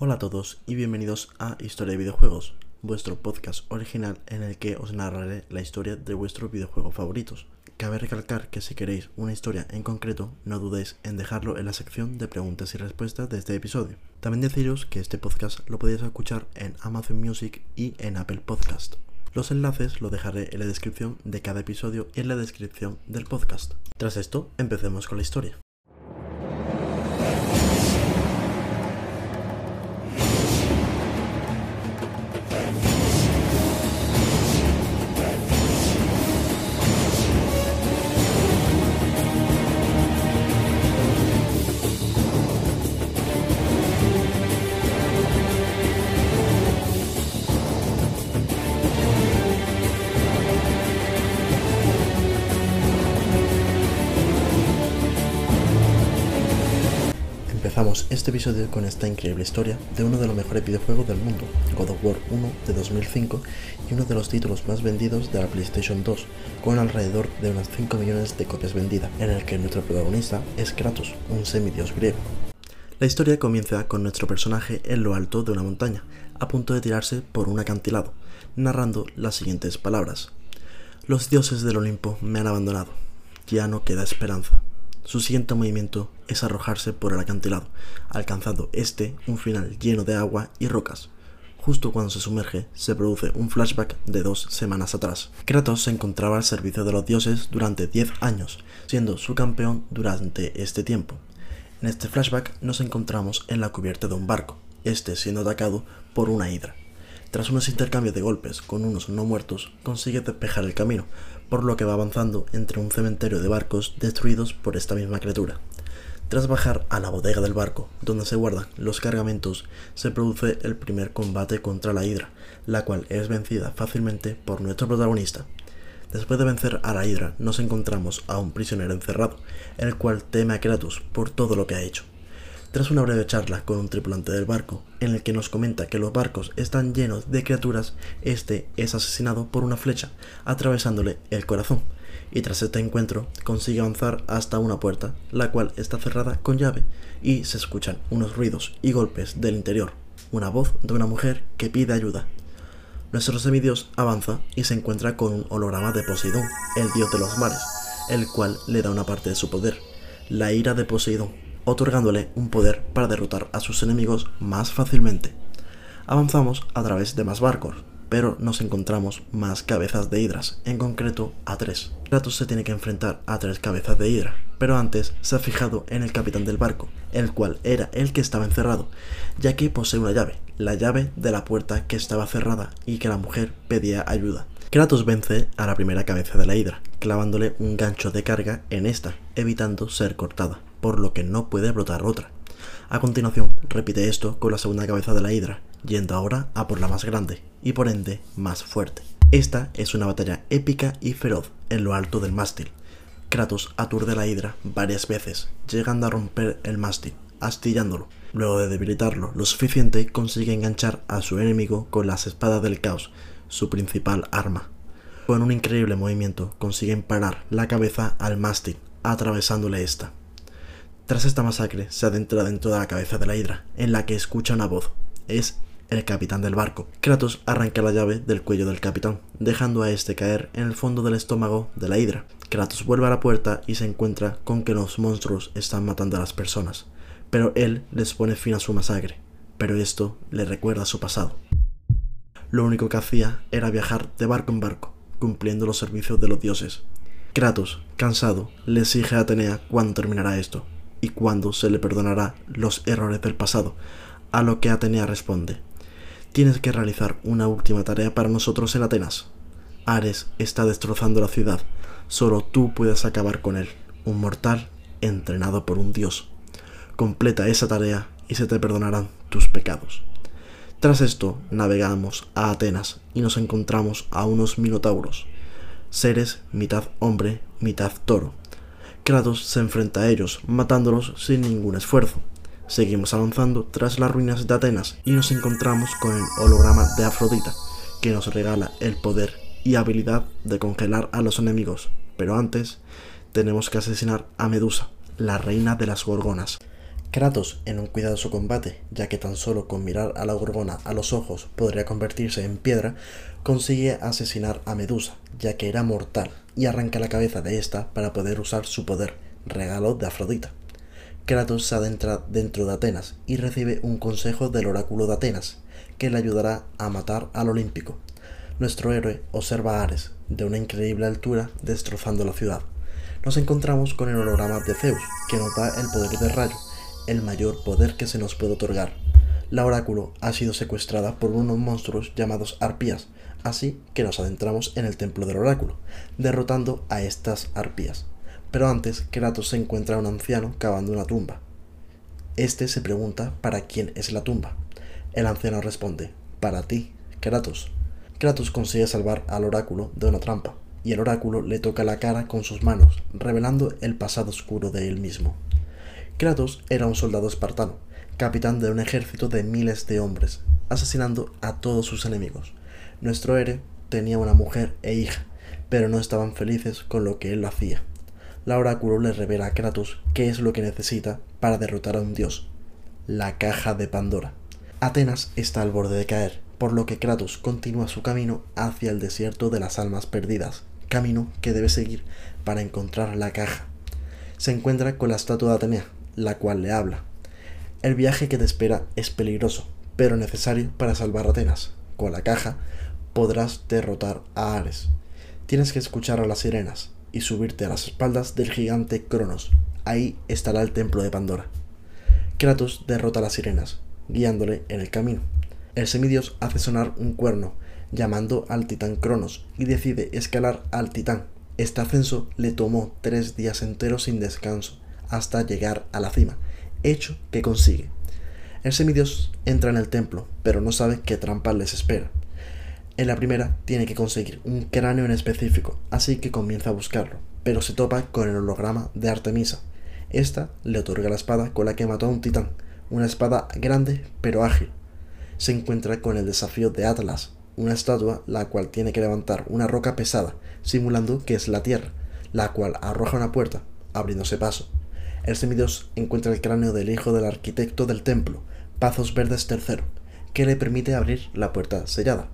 Hola a todos y bienvenidos a Historia de Videojuegos, vuestro podcast original en el que os narraré la historia de vuestros videojuegos favoritos. Cabe recalcar que si queréis una historia en concreto, no dudéis en dejarlo en la sección de preguntas y respuestas de este episodio. También deciros que este podcast lo podéis escuchar en Amazon Music y en Apple Podcast. Los enlaces los dejaré en la descripción de cada episodio y en la descripción del podcast. Tras esto, empecemos con la historia. Empezamos este episodio con esta increíble historia de uno de los mejores videojuegos del mundo, God of War 1 de 2005 y uno de los títulos más vendidos de la PlayStation 2, con alrededor de unas 5 millones de copias vendidas, en el que nuestro protagonista es Kratos, un semidios griego. La historia comienza con nuestro personaje en lo alto de una montaña, a punto de tirarse por un acantilado, narrando las siguientes palabras. Los dioses del Olimpo me han abandonado, ya no queda esperanza. Su siguiente movimiento es arrojarse por el acantilado, alcanzando este un final lleno de agua y rocas. Justo cuando se sumerge, se produce un flashback de dos semanas atrás. Kratos se encontraba al servicio de los dioses durante 10 años, siendo su campeón durante este tiempo. En este flashback nos encontramos en la cubierta de un barco, este siendo atacado por una hidra. Tras unos intercambios de golpes con unos no muertos, consigue despejar el camino, por lo que va avanzando entre un cementerio de barcos destruidos por esta misma criatura. Tras bajar a la bodega del barco, donde se guardan los cargamentos, se produce el primer combate contra la Hidra, la cual es vencida fácilmente por nuestro protagonista. Después de vencer a la Hidra, nos encontramos a un prisionero encerrado, el cual teme a Kratos por todo lo que ha hecho. Tras una breve charla con un tripulante del barco, en el que nos comenta que los barcos están llenos de criaturas, este es asesinado por una flecha, atravesándole el corazón, y tras este encuentro consigue avanzar hasta una puerta, la cual está cerrada con llave, y se escuchan unos ruidos y golpes del interior, una voz de una mujer que pide ayuda. Nuestro semidios avanza y se encuentra con un holograma de Poseidón, el dios de los mares, el cual le da una parte de su poder, la ira de Poseidón, otorgándole un poder para derrotar a sus enemigos más fácilmente. Avanzamos a través de más barcos, pero nos encontramos más cabezas de hidras, en concreto a tres. Kratos se tiene que enfrentar a tres cabezas de hidra, pero antes se ha fijado en el capitán del barco, el cual era el que estaba encerrado, ya que posee una llave, la llave de la puerta que estaba cerrada y que la mujer pedía ayuda. Kratos vence a la primera cabeza de la hidra, clavándole un gancho de carga en esta, evitando ser cortada por lo que no puede brotar otra. A continuación, repite esto con la segunda cabeza de la hidra, yendo ahora a por la más grande, y por ende más fuerte. Esta es una batalla épica y feroz en lo alto del mástil. Kratos aturde la hidra varias veces, llegando a romper el mástil, astillándolo. Luego de debilitarlo lo suficiente, consigue enganchar a su enemigo con las espadas del caos, su principal arma. Con un increíble movimiento consiguen parar la cabeza al mástil, atravesándole esta. Tras esta masacre, se adentra dentro de la cabeza de la hidra, en la que escucha una voz. Es el capitán del barco. Kratos arranca la llave del cuello del capitán, dejando a este caer en el fondo del estómago de la hidra. Kratos vuelve a la puerta y se encuentra con que los monstruos están matando a las personas, pero él les pone fin a su masacre. Pero esto le recuerda su pasado. Lo único que hacía era viajar de barco en barco, cumpliendo los servicios de los dioses. Kratos, cansado, le exige a Atenea cuándo terminará esto, y cuándo se le perdonará los errores del pasado, a lo que Atenea responde, tienes que realizar una última tarea para nosotros en Atenas. Ares está destrozando la ciudad, solo tú puedes acabar con él, un mortal entrenado por un dios. Completa esa tarea y se te perdonarán tus pecados. Tras esto, navegamos a Atenas y nos encontramos a unos minotauros, seres mitad hombre, mitad toro, Kratos se enfrenta a ellos, matándolos sin ningún esfuerzo. Seguimos avanzando tras las ruinas de Atenas y nos encontramos con el holograma de Afrodita, que nos regala el poder y habilidad de congelar a los enemigos. Pero antes, tenemos que asesinar a Medusa, la reina de las gorgonas. Kratos, en un cuidadoso combate, ya que tan solo con mirar a la Gorgona a los ojos podría convertirse en piedra, consigue asesinar a Medusa, ya que era mortal, y arranca la cabeza de esta para poder usar su poder, regalo de Afrodita. Kratos se adentra dentro de Atenas y recibe un consejo del oráculo de Atenas, que le ayudará a matar al Olímpico. Nuestro héroe observa a Ares, de una increíble altura, destrozando la ciudad. Nos encontramos con el holograma de Zeus, que nos da el poder de rayo, el mayor poder que se nos puede otorgar. La oráculo ha sido secuestrada por unos monstruos llamados arpías, así que nos adentramos en el templo del oráculo, derrotando a estas arpías. Pero antes, Kratos se encuentra a un anciano cavando una tumba. Este se pregunta para quién es la tumba. El anciano responde, para ti, Kratos. Kratos consigue salvar al oráculo de una trampa, y el oráculo le toca la cara con sus manos, revelando el pasado oscuro de él mismo. Kratos era un soldado espartano, capitán de un ejército de miles de hombres, asesinando a todos sus enemigos. Nuestro héroe tenía una mujer e hija, pero no estaban felices con lo que él hacía. La oráculo le revela a Kratos qué es lo que necesita para derrotar a un dios, la caja de Pandora. Atenas está al borde de caer, por lo que Kratos continúa su camino hacia el desierto de las almas perdidas, camino que debe seguir para encontrar la caja. Se encuentra con la estatua de Atenea, la cual le habla. El viaje que te espera es peligroso, pero necesario para salvar Atenas. Con la caja podrás derrotar a Ares. Tienes que escuchar a las sirenas y subirte a las espaldas del gigante Cronos. Ahí estará el templo de Pandora. Kratos derrota a las sirenas, guiándole en el camino. El semidios hace sonar un cuerno, llamando al titán Cronos, y decide escalar al titán. Este ascenso le tomó tres días enteros sin descanso, hasta llegar a la cima, hecho que consigue. El semidios entra en el templo, pero no sabe qué trampa les espera. En la primera tiene que conseguir un cráneo en específico, así que comienza a buscarlo, pero se topa con el holograma de Artemisa. Esta le otorga la espada con la que mató a un titán, una espada grande pero ágil. Se encuentra con el desafío de Atlas, una estatua la cual tiene que levantar una roca pesada, simulando que es la tierra, la cual arroja una puerta, abriéndose paso el semidios encuentra el cráneo del hijo del arquitecto del templo, Pazos Verdes III, que le permite abrir la puerta sellada.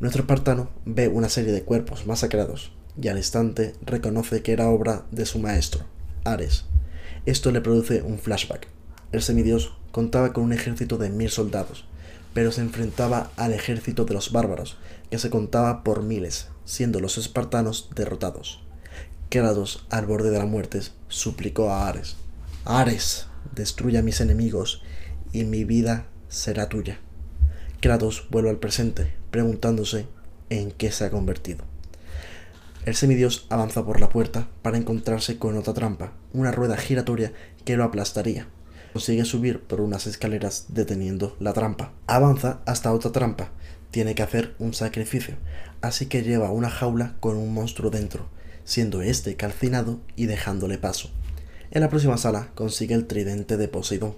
Nuestro espartano ve una serie de cuerpos masacrados y al instante reconoce que era obra de su maestro, Ares. Esto le produce un flashback. El semidios contaba con un ejército de mil soldados, pero se enfrentaba al ejército de los bárbaros, que se contaba por miles, siendo los espartanos derrotados. Kratos, al borde de la muerte, suplicó a Ares, Ares, destruye a mis enemigos y mi vida será tuya. Kratos vuelve al presente, preguntándose en qué se ha convertido. El semidios avanza por la puerta para encontrarse con otra trampa, una rueda giratoria que lo aplastaría. Consigue subir por unas escaleras deteniendo la trampa. Avanza hasta otra trampa. Tiene que hacer un sacrificio, así que lleva una jaula con un monstruo dentro siendo este calcinado y dejándole paso. En la próxima sala consigue el tridente de Poseidón,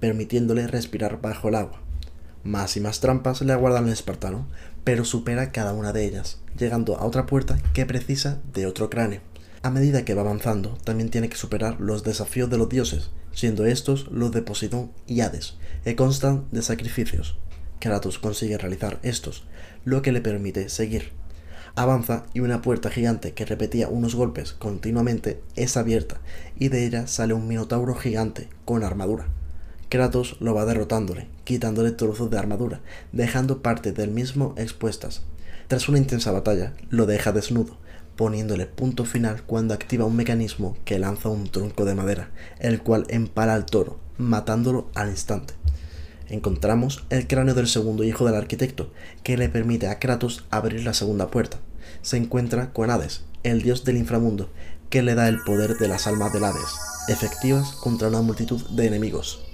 permitiéndole respirar bajo el agua. Más y más trampas le aguardan al espartano, pero supera cada una de ellas, llegando a otra puerta que precisa de otro cráneo. A medida que va avanzando, también tiene que superar los desafíos de los dioses, siendo estos los de Poseidón y Hades, que constan de sacrificios. Kratos consigue realizar estos, lo que le permite seguir. Avanza y una puerta gigante que repetía unos golpes continuamente es abierta y de ella sale un minotauro gigante con armadura. Kratos lo va derrotándole, quitándole trozos de armadura, dejando parte del mismo expuestas. Tras una intensa batalla, lo deja desnudo, poniéndole punto final cuando activa un mecanismo que lanza un tronco de madera, el cual empala al toro, matándolo al instante encontramos el cráneo del segundo hijo del arquitecto, que le permite a Kratos abrir la segunda puerta. Se encuentra con Hades, el dios del inframundo, que le da el poder de las almas del Hades, efectivas contra una multitud de enemigos.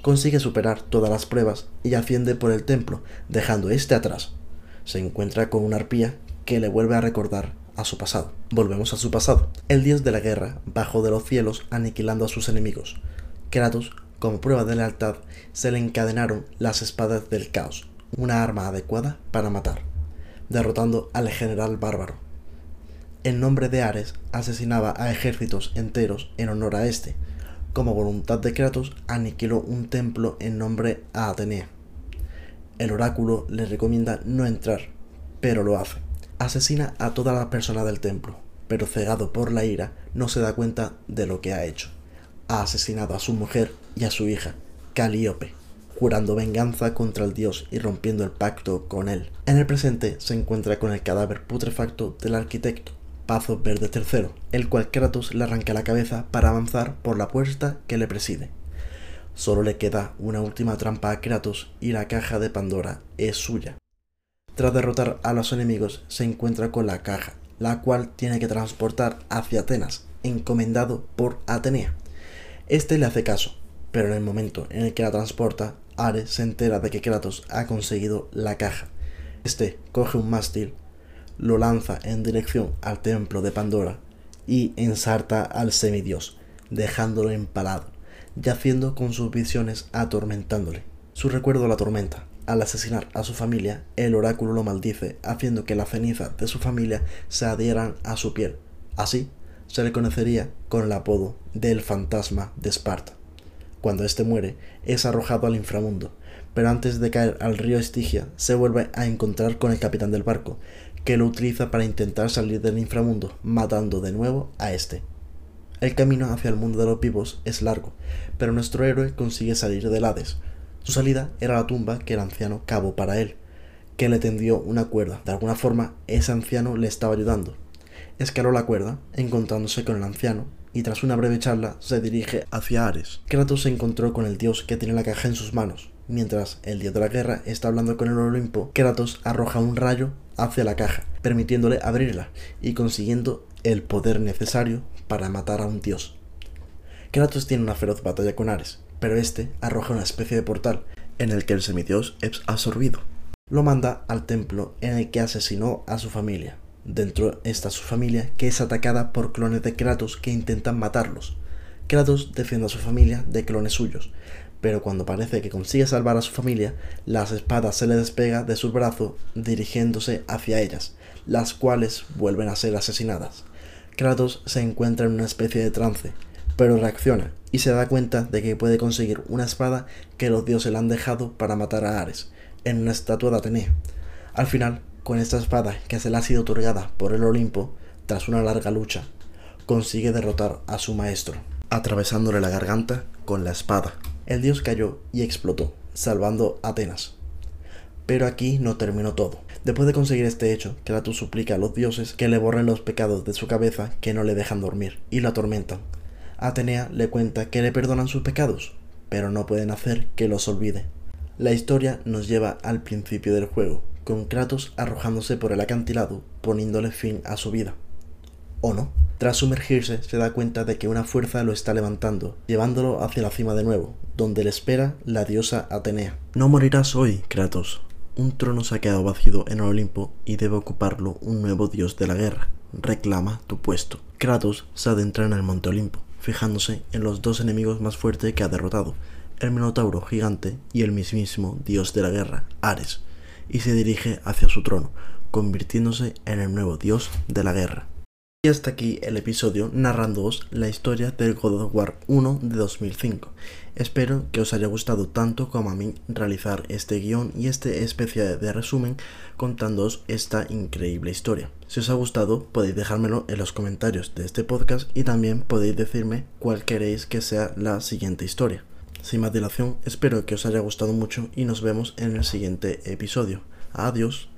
Consigue superar todas las pruebas y asciende por el templo, dejando este atrás. Se encuentra con una arpía que le vuelve a recordar a su pasado. Volvemos a su pasado. El dios de la guerra bajó de los cielos aniquilando a sus enemigos. Kratos como prueba de lealtad, se le encadenaron las espadas del caos, una arma adecuada para matar, derrotando al general bárbaro. En nombre de Ares, asesinaba a ejércitos enteros en honor a este. como voluntad de Kratos, aniquiló un templo en nombre a Atenea. El oráculo le recomienda no entrar, pero lo hace. Asesina a toda la persona del templo, pero cegado por la ira, no se da cuenta de lo que ha hecho. Ha asesinado a su mujer y a su hija, Calíope, jurando venganza contra el dios y rompiendo el pacto con él. En el presente se encuentra con el cadáver putrefacto del arquitecto, Pazo Verde III, el cual Kratos le arranca la cabeza para avanzar por la puerta que le preside. Solo le queda una última trampa a Kratos y la caja de Pandora es suya. Tras derrotar a los enemigos se encuentra con la caja, la cual tiene que transportar hacia Atenas, encomendado por Atenea. Este le hace caso, pero en el momento en el que la transporta, Ares se entera de que Kratos ha conseguido la caja. Este coge un mástil lo lanza en dirección al templo de Pandora y ensarta al semidios, dejándolo empalado, yaciendo con sus visiones atormentándole. Su recuerdo la tormenta. Al asesinar a su familia, el oráculo lo maldice, haciendo que las cenizas de su familia se adhieran a su piel. Así, se le conocería con el apodo del fantasma de Esparta. Cuando éste muere, es arrojado al inframundo, pero antes de caer al río Estigia, se vuelve a encontrar con el capitán del barco, que lo utiliza para intentar salir del inframundo, matando de nuevo a este. El camino hacia el mundo de los vivos es largo, pero nuestro héroe consigue salir del Hades. Su salida era la tumba que el anciano cavó para él, que le tendió una cuerda. De alguna forma, ese anciano le estaba ayudando. Escaló la cuerda, encontrándose con el anciano, y tras una breve charla se dirige hacia Ares. Kratos se encontró con el dios que tiene la caja en sus manos. Mientras el dios de la guerra está hablando con el Olimpo, Kratos arroja un rayo hacia la caja, permitiéndole abrirla y consiguiendo el poder necesario para matar a un dios. Kratos tiene una feroz batalla con Ares, pero este arroja una especie de portal en el que el semidios es absorbido. Lo manda al templo en el que asesinó a su familia. Dentro está su familia que es atacada por clones de Kratos que intentan matarlos. Kratos defiende a su familia de clones suyos, pero cuando parece que consigue salvar a su familia, las espadas se le despega de su brazo dirigiéndose hacia ellas, las cuales vuelven a ser asesinadas. Kratos se encuentra en una especie de trance, pero reacciona y se da cuenta de que puede conseguir una espada que los dioses le han dejado para matar a Ares, en una estatua de Atenea. Al final, con esta espada que se le ha sido otorgada por el Olimpo, tras una larga lucha, consigue derrotar a su maestro, atravesándole la garganta con la espada el dios cayó y explotó, salvando Atenas. Pero aquí no terminó todo. Después de conseguir este hecho, Kratos suplica a los dioses que le borren los pecados de su cabeza que no le dejan dormir y lo atormentan. Atenea le cuenta que le perdonan sus pecados, pero no pueden hacer que los olvide. La historia nos lleva al principio del juego, con Kratos arrojándose por el acantilado, poniéndole fin a su vida. ¿O no? Tras sumergirse, se da cuenta de que una fuerza lo está levantando, llevándolo hacia la cima de nuevo, donde le espera la diosa Atenea. No morirás hoy, Kratos. Un trono se ha quedado vacío en el Olimpo y debe ocuparlo un nuevo dios de la guerra. Reclama tu puesto. Kratos se adentra en el Monte Olimpo, fijándose en los dos enemigos más fuertes que ha derrotado, el Minotauro gigante y el mismísimo dios de la guerra, Ares, y se dirige hacia su trono, convirtiéndose en el nuevo dios de la guerra. Y hasta aquí el episodio narrándoos la historia del God of War 1 de 2005. Espero que os haya gustado tanto como a mí realizar este guion y este especie de resumen contándoos esta increíble historia. Si os ha gustado podéis dejármelo en los comentarios de este podcast y también podéis decirme cuál queréis que sea la siguiente historia. Sin más dilación, espero que os haya gustado mucho y nos vemos en el siguiente episodio. Adiós.